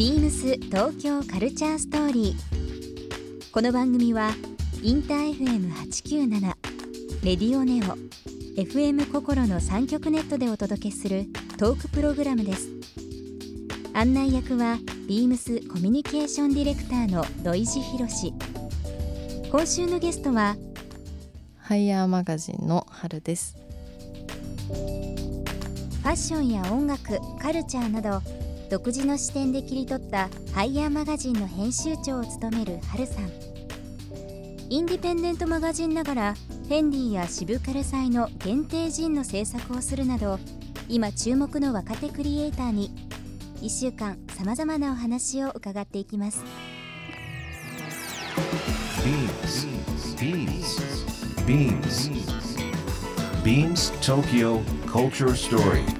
ビームス東京カルチャーストーリー。この番組はインター FM897 レディオネオ FM 心の三極ネットでお届けするトークプログラムです。案内役はビームスコミュニケーションディレクターの土井博志。今週のゲストはハイヤーマガジンの春です。ファッションや音楽カルチャーなど独自の視点で切り取ったハイヤーマガジンの編集長を務めるハルさんインディペンデントマガジンながらフェンディや渋カル祭の限定ジンの制作をするなど今注目の若手クリエイターに1週間さまざまなお話を伺っていきます Beams. Beams. Beams. Beams Tokyo Culture Story.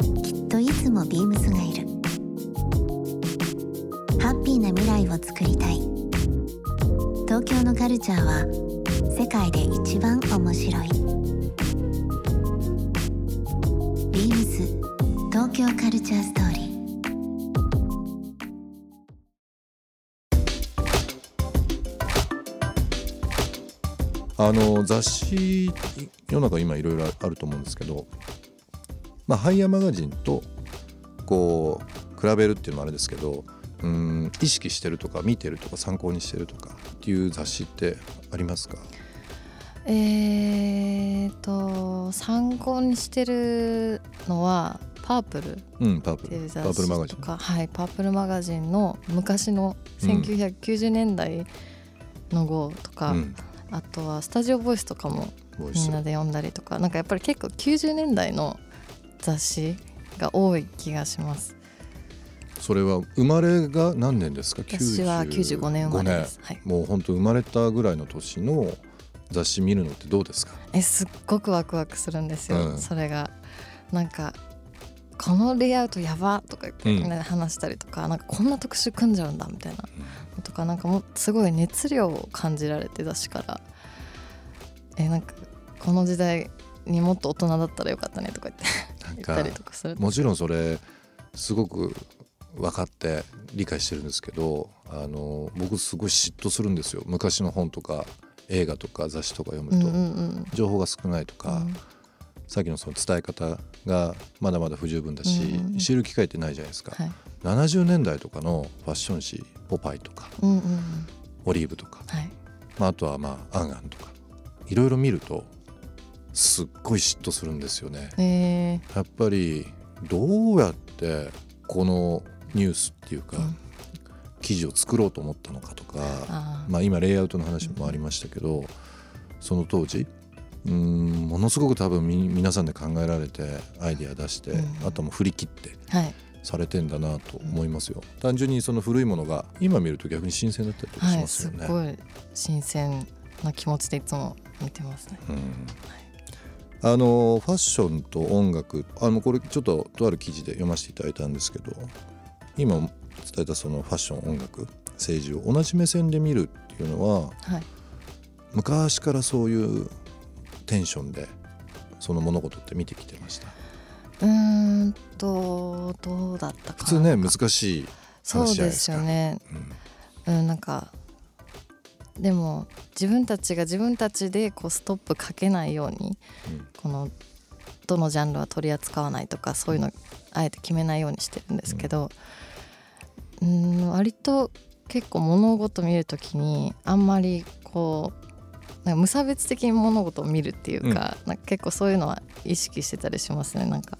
といつもビームスがいる。ハッピーな未来をつくりたい。東京のカルチャーは世界で一番面白い。ビームス東京カルチャーストーリー。あの雑誌世の中今いろいろあると思うんですけど、まあ、ハイヤーマガジンとこう比べるっていうのもあれですけどうん意識してるとか見てるとか参考にしてるとかっていう雑誌ってありますか？えーと参考にしてるのはパープルっうんパープルていう雑パープルマガジン誌とか、はい、パープルマガジンの昔のうん1990年代の号とか、うん。あとはスタジオボイスとかもみんなで読んだりとかなんかやっぱり結構90年代の雑誌が多い気がします。それは生まれが何年ですか？私は95年生まれです、はい、もう本当生まれたぐらいの年の雑誌見るのってどうですか？えすっごくワクワクするんですよ、うん。それが。なんかこのレイアウトやばとか言って、うん。ね話したりとかなんかこんな特集組んじゃうんだみたいなのとかなんかもうすごい熱量を感じられて雑誌から。えなんかこの時代にもっと大人だったらよかったねとか言って言ったりかとかすると。もちろんそれすごく分かって理解してるんですけどあの僕すごい嫉妬するんですよ。昔の本とか映画とか雑誌とか読むと、うんうんうん。情報が少ないとか、うん。さっきのその伝え方がまだまだ不十分だし、うんうん知る機会ってないじゃないですか、はい。70年代とかのファッション誌「ポパイ」とかうんうんうん「オリーブ」とか、はい。まあ、あとはまあ「アンアン」とかいろいろ見るとすっごい嫉妬するんですよね。えー。やっぱりどうやってこのニュースっていうか、うん。記事を作ろうと思ったのかとか、まあ、今レイアウトの話もありましたけど、その当時うーんものすごく多分み皆さんで考えられてアイディア出して、うん。あとはもう振り切ってはい。されてんだなと思いますよ。単純にその古いものが今見ると逆に新鮮だったりとかしはいますよね。すっごい新鮮な気持ちでいつも見てますね。うんあのファッションと音楽あのこれちょっととある記事で読ませていただいたんですけど今伝えたそのファッション音楽政治を同じ目線で見るっていうのははい。昔からそういうテンションでその物事って見てきてました。うーんとどうだったかな。普通ね難しいそう話じゃないですか。ですよね。うん。うんなんかでも自分たちが自分たちでこうストップかけないようにうん。このどのジャンルは取り扱わないとかそういうのあえて決めないようにしてるんですけどうん割と結構物事見るときにあんまりこうなんか無差別的に物事を見るっていうか,、なんか結構そういうのは意識してたりしますね。なんか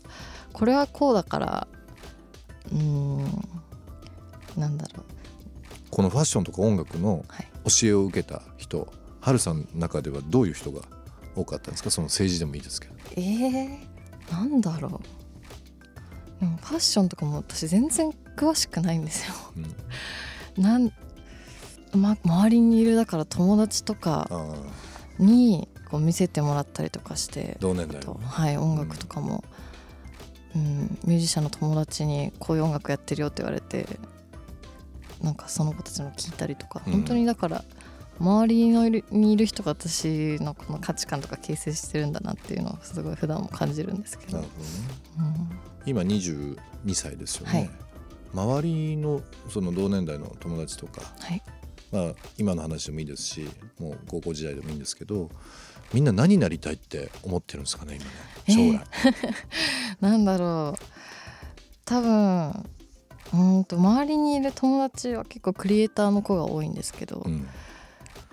これはこうだからうーんなんだろう。このファッションとか音楽のはい教えを受けた人ハルさんの中ではどういう人が多かったんですか？その政治でもいいですけど。えー、なんだろう。でもファッションとかも私全然詳しくないんですよ。うん。なんま、周りにいるだから友達とかあにこう見せてもらったりとかしてー同年代はい音楽とかも、うん、ミュージシャンの友達にこういう音楽やってるよって言われてなんかその子たちの聞いたりとか、うん。本当にだから周りのいるにいる人が私のこの価値観とか形成してるんだなっていうのをすごい普段も感じるんですけど、なるほどね。今22歳ですよね、周りのその同年代の友達とか、はい。まあ、今の話でもいいですしもう高校時代でもいいんですけどみんな何になりたいって思ってるんですかね今ね。将来、なんだろう。多分うーんと周りにいる友達は結構クリエイターの子が多いんですけど、うん。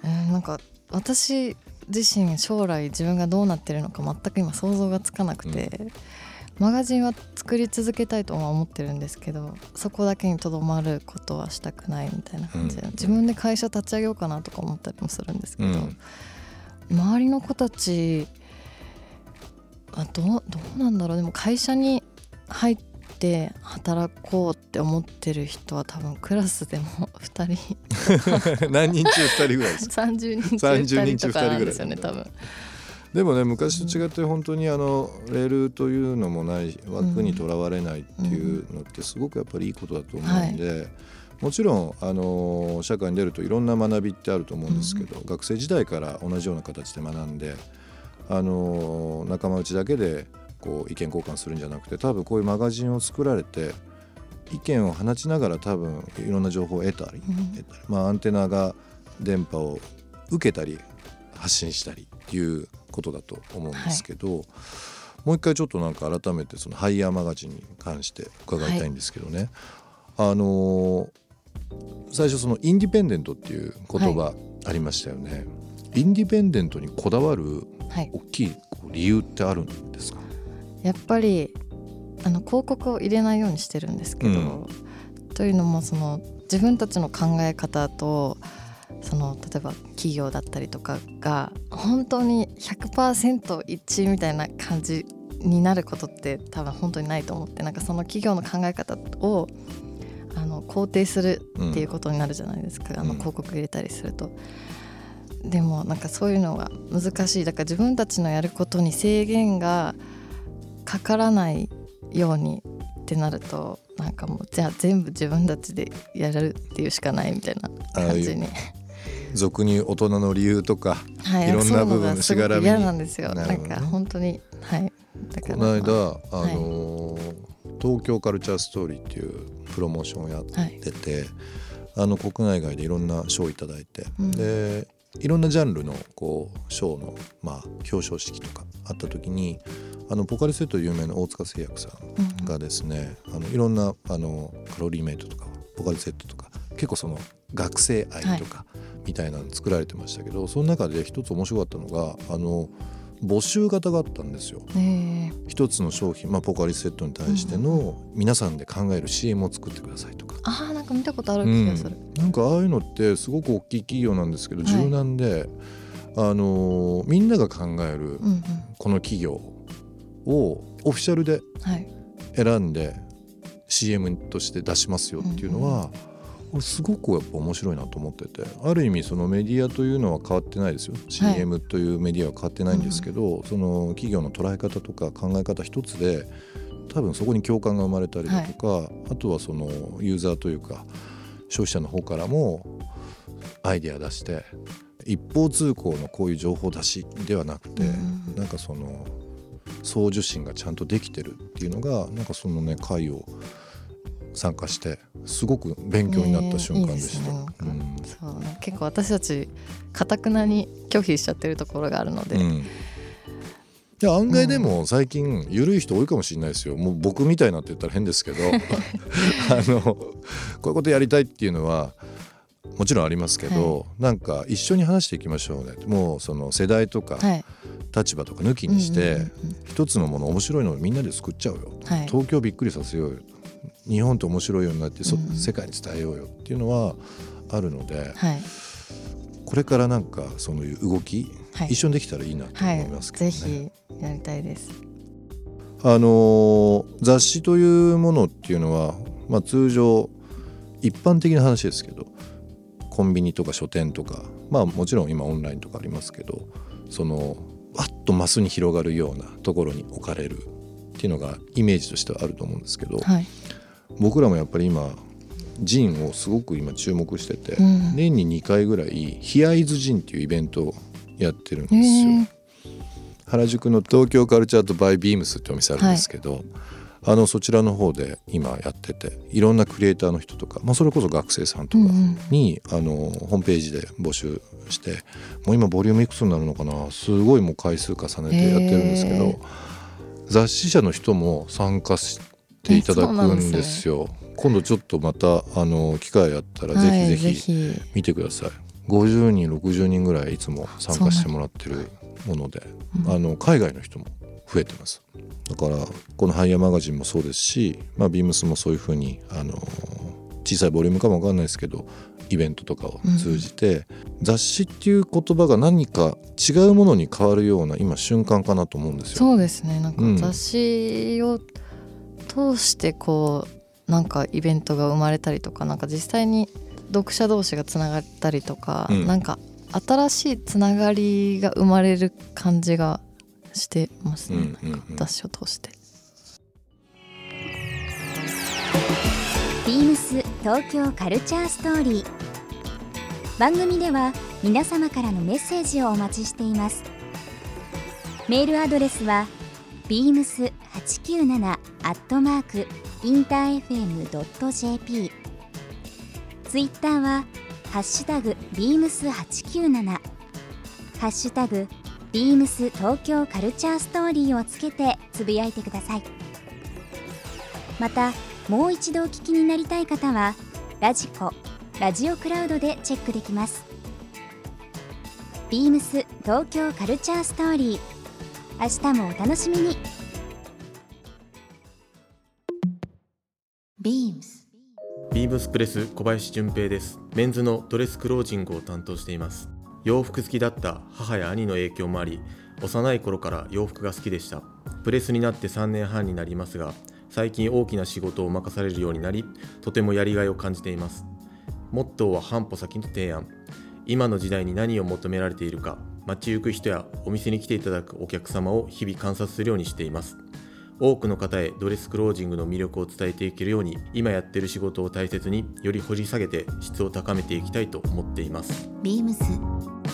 えーなんか私自身将来自分がどうなってるのか全く今想像がつかなくて、マガジンは作り続けたいとは思ってるんですけどそこだけにとどまることはしたくないみたいな感じで、うん。自分で会社立ち上げようかなとか思ったりもするんですけど、うん。周りの子たちあどうどうなんだろう。でも会社に入って働こうって思ってる人は多分クラスでも 2人。何人中2人ぐらいですか？30人中30 2人とかなんですよね多分。でもね昔と違って本当にあのレールというのもない枠にとらわれないっていうのってすごくやっぱりいいことだと思うんで、もちろんあの社会に出るといろんな学びってあると思うんですけど、学生時代から同じような形で学んであの仲間内だけでこう意見交換するんじゃなくて多分こういうマガジンを作られて意見を放ちながら多分いろんな情報を得たり、うん。まあ、アンテナが電波を受けたり発信したりっていうことだと思うんですけど、もう一回ちょっとなんか改めてそのハイヤーマガジンに関して伺いたいんですけどね、あのー最初そのインディペンデントっていう言葉ありましたよね、インディペンデントにこだわるはい。大きい理由ってあるんですか、やっぱりあの広告を入れないようにしてるんですけど、うん。というのもその自分たちの考え方とその例えば企業だったりとかが本当に100%一致みたいな感じになることって多分本当にないと思ってなんかその企業の考え方をあの肯定するっていうことになるじゃないですか、あのうん。広告入れたりすると。でもなんかそういうのが難しい。だから自分たちのやることに制限がかからないようにってなるとなんかもうじゃあ全部自分たちでやるっていうしかないみたいな感じに。俗に大人の理由とかはいいろんな部分しがらみ。に嫌なんですよ。ななんか本当にはいだから。この間、まあのー東京カルチャーストーリーっていうプロモーションをやっあはい。てて、あの国内外でいろんな賞をいただいて、うん。でいろんなジャンルのこう賞の、まあ、表彰式とかあった時にあのポカリスエット有名な大塚製薬さんうんがですね、あのいろんなあのカロリーメイトとかポカリスエットとか結構その学生愛とかみたいなの作られてましたけど、その中で一つ面白かったのがあの募集型があったんですよ。え。一つの商品、まあ、ポカリスエットに対しての皆さんで考える CM を作ってくださいとか、あーなんか見たことあるうん気がする、なんかああいうのってすごく大きい企業なんですけどはい。柔軟で、あのーみんなが考えるうん、うん。この企業をオフィシャルではい。選んで CM として出しますよっていうのは、すごくやっぱ面白いなと思っててある意味そのメディアというのは変わってないですよ。CM というメディアは変わってないんですけど、その企業の捉え方とか考え方一つで多分そこに共感が生まれたりだとか、あとはそのユーザーというか消費者の方からもアイデア出して一方通行のこういう情報出しではなくて、うん。なんかその送受信がちゃんとできてるっていうのがなんかそのね会を参加してすごく勉強になった瞬間でした。ねいいうん。そうね結構私たちかたくなに拒否しちゃってるところがあるので、うん。いや案外でも最近緩い人多いかもしれないですよ。もう僕みたいなって言ったら変ですけど。あのこういうことやりたいっていうのはもちろんありますけど、なんか一緒に話していきましょうね。もうその世代とかはい立場とか抜きにして、一つのもの面白いのをみんなで作っちゃおうよ。はい。東京びっくりさせようよ。日本って面白いようになってそ、うん世界に伝えようよっていうのはあるのではい。これからなんかそういう動き、はい。一緒にできたらいいなとはい思いますけどね。ぜひやりたいです。あの雑誌というものっていうのは、まあ、通常一般的な話ですけどコンビニとか書店とかまあもちろん今オンラインとかありますけどそのわっとマスに広がるようなところに置かれるっていうのがイメージとしてはあると思うんですけど、はい。僕らもやっぱり今ジンをすごく今注目してて、うん。年に2回ぐらいヒアイズジンっていうイベントをやってるんですよ。原宿の東京カルチャーとバイビームスってお店あるんですけど、あのそちらの方で今やってていろんなクリエイターの人とか、まあ、それこそ学生さんとかうんうん。に、あのホームページで募集してもう今ボリュームいくつになるのかなすごいもう回数重ねてやってるんですけど、へー。雑誌社の人も参加していただくんですよ。今度ちょっとまたあの機会あったらぜひぜひひ。見てください。50人60人ぐらいいつも参加してもらってるもので、うん。あの海外の人も増えてます。だからこの「ハイヤーマガジン」もそうですし、まあ、ビームスもそういうふうにあの小さいボリュームかもわかんないですけどイベントとかを通じて、雑誌っていう言葉が何か違うものに変わるような今瞬間かなと思うんですよ。そうですね。なんかうん。雑誌を通してこうなんかイベントが生まれたりとかなんか実際に読者同士がつながったりとか、うん。なんか新しいつながりが生まれる感じがしてますね、うんうんうん。なんか雑誌を通して。ビームス東京カルチャーストーリー。番組では皆様からのメッセージをお待ちしています。メールアドレスは beams897 アットマークインター FM.jp ツイッターはハッシュタグ beams897 ハッシュタグビームス東京カルチャーストーリーをつけてつぶやいてください。またもう一度お聞きになりたい方はラジコラジオクラウドでチェックできます。ビームス東京カルチャーストーリー明日もお楽しみに。ビームス。ビームスプレス小林純平です。メンズのドレスクロージングを担当しています。洋服好きだった母や兄の影響もあり幼い頃から洋服が好きでした。プレスになって3年半になりますが最近大きな仕事を任されるようになりとてもやりがいを感じています。モットーは半歩先の提案。今の時代に何を求められているか街行く人やお店に来ていただくお客様を日々観察するようにしています。多くの方へドレスクロージングの魅力を伝えていけるように今やってる仕事を大切により掘り下げて質を高めていきたいと思っています。ビームス。